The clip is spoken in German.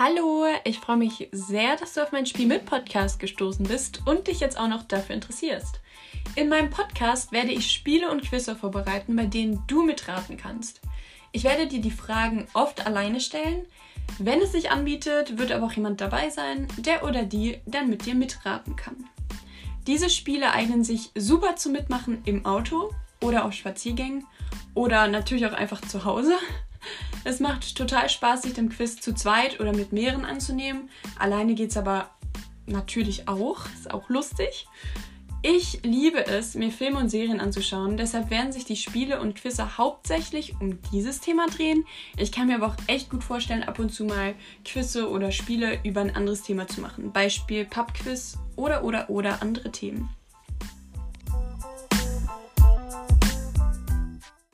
Hallo, ich freue mich sehr, dass du auf mein Spiel mit Podcast gestoßen bist und dich jetzt auch noch dafür interessierst. In meinem Podcast werde ich Spiele und Quizze vorbereiten, bei denen du mitraten kannst. Ich werde dir die Fragen oft alleine stellen. Wenn es sich anbietet, wird aber auch jemand dabei sein, der oder die dann mit dir mitraten kann. Diese Spiele eignen sich super zum Mitmachen im Auto oder auf Spaziergängen oder natürlich auch einfach zu Hause. Es macht total Spaß, sich dem Quiz zu zweit oder mit mehreren anzunehmen. Alleine geht es aber natürlich auch. Ist auch lustig. Ich liebe es, mir Filme und Serien anzuschauen. Deshalb werden sich die Spiele und Quizze hauptsächlich um dieses Thema drehen. Ich kann mir aber auch echt gut vorstellen, ab und zu mal Quizze oder Spiele über ein anderes Thema zu machen. Beispiel Pubquiz oder oder oder andere Themen.